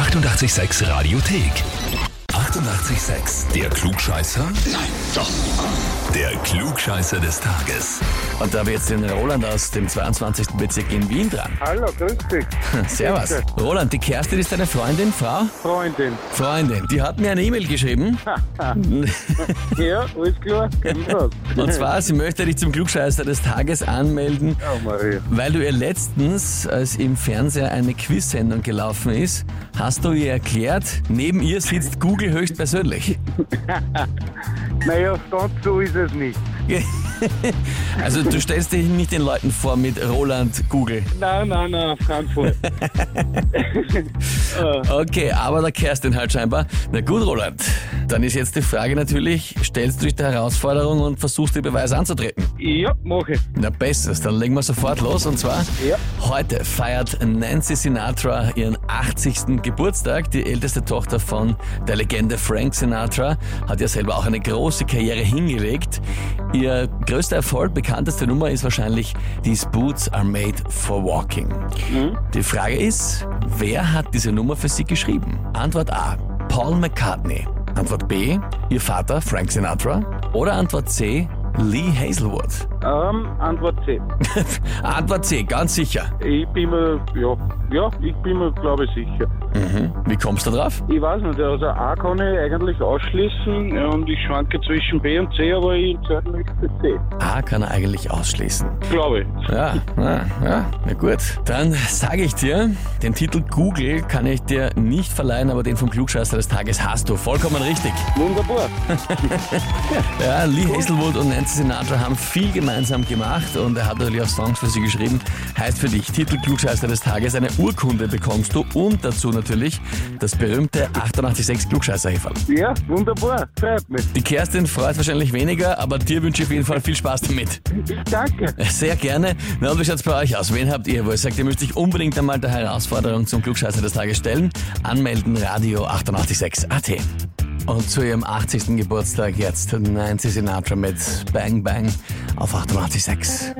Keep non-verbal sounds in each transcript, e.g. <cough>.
886 Radiothek. 88,6. Der Klugscheißer? Nein, doch. Der Klugscheißer des Tages. Und da habe ich jetzt den Roland aus dem 22. Bezirk in Wien dran. Hallo, grüß dich. <laughs> Servus. Roland, die Kerstin ist deine Freundin, Frau? Freundin. Freundin. Die hat mir eine E-Mail geschrieben. <laughs> Ja, alles klar. <laughs> Und zwar, sie möchte dich zum Klugscheißer des Tages anmelden, Oh, Maria. weil du ihr letztens, als im Fernseher eine Quiz-Sendung gelaufen ist, hast du ihr erklärt, neben ihr sitzt Google höchstpersönlich. <laughs> Naja, ganz so ist es nicht. <laughs> Also du stellst dich nicht den Leuten vor mit Roland Google. Nein, nein, nein, keinen Fall. <laughs> <laughs> Okay, aber der Kerstin halt scheinbar. Na gut, Roland. Dann ist jetzt die Frage natürlich, stellst du dich der Herausforderung und versuchst die Beweise anzutreten? ja, mache ich. Na bestes, dann legen wir sofort los und zwar Ja. heute feiert Nancy Sinatra ihren 80. Geburtstag. Die älteste Tochter von der Legende Frank Sinatra hat ja selber auch eine große Karriere hingelegt. Ihr größter Erfolg, bekannteste Nummer ist wahrscheinlich These Boots are made for walking. Die Frage ist, wer hat diese Nummer für sie geschrieben? Antwort A, Paul McCartney. Antwort B, ihr Vater Frank Sinatra. Oder Antwort C, Lee Hazelwood. Ähm, Antwort C. <laughs> Antwort C, ganz sicher. Ich bin mir, ja, ja, ich bin mir, glaube ich, sicher. Mhm. Wie kommst du drauf? Ich weiß nicht, also A kann ich eigentlich ausschließen ja, und ich schwanke zwischen B und C, aber ich entscheide mich für C. A kann er eigentlich ausschließen. Glaube ich. Ja, ja, ja, na gut. Dann sage ich dir, den Titel Google kann ich dir nicht verleihen, aber den vom Klugscheißer des Tages hast du. Vollkommen richtig. Wunderbar. <laughs> Ja, Lee Hazelwood und Nancy Sinatra haben viel gemeinsam gemacht und er hat natürlich auch Songs für sie geschrieben. Heißt für dich, Titel Klugscheißer des Tages, eine Urkunde bekommst du und dazu natürlich das berühmte 886 klugscheißer -Häferl. Ja, wunderbar. Freut mich. Die Kerstin freut wahrscheinlich weniger, aber dir wünsche ich auf jeden Fall viel Spaß damit. Danke. Sehr gerne. Na, und wie schaut's bei euch aus? Wen habt ihr, wo ihr sagt, ihr müsst euch unbedingt einmal der Herausforderung zum Klugscheißer des Tages stellen? Anmelden, Radio 886 AT. Und zu ihrem 80. Geburtstag jetzt Nancy Sinatra mit Bang Bang auf 886.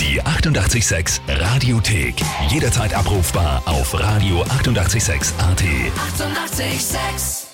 Die 88,6 Radiothek. Jederzeit abrufbar auf radio886.at. 88,6. Eighty-eight, sex.